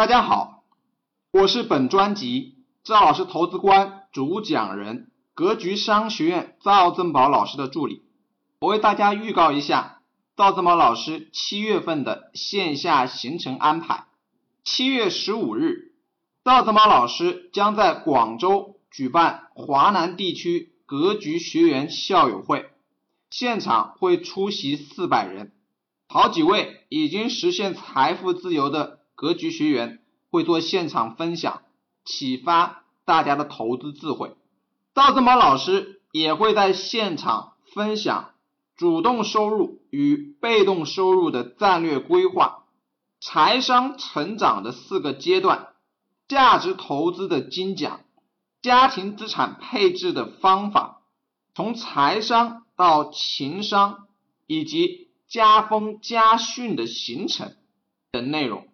大家好，我是本专辑赵老师投资观主讲人，格局商学院赵正宝老师的助理。我为大家预告一下赵正宝老师七月份的线下行程安排。七月十五日，赵正宝老师将在广州举办华南地区格局学员校友会，现场会出席四百人。好几位已经实现财富自由的格局学员会做现场分享，启发大家的投资智慧。赵正宝老师也会在现场分享主动收入与被动收入的战略规划、财商成长的四个阶段、价值投资的精讲、家庭资产配置的方法，从财商到情商以及。家风家训的形成等内容，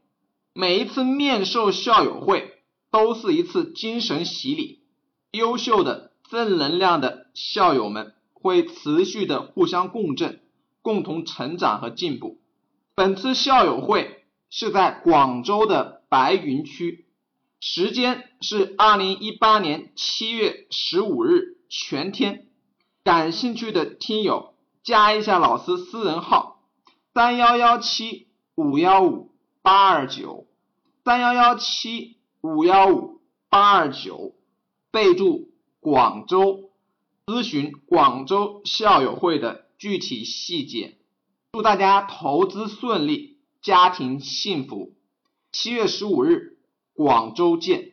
每一次面授校友会都是一次精神洗礼。优秀的正能量的校友们会持续的互相共振，共同成长和进步。本次校友会是在广州的白云区，时间是二零一八年七月十五日全天。感兴趣的听友。加一下老师私人号三幺幺七五幺五八二九三幺幺七五幺五八二九，备注广州，咨询广州校友会的具体细节。祝大家投资顺利，家庭幸福。七月十五日，广州见。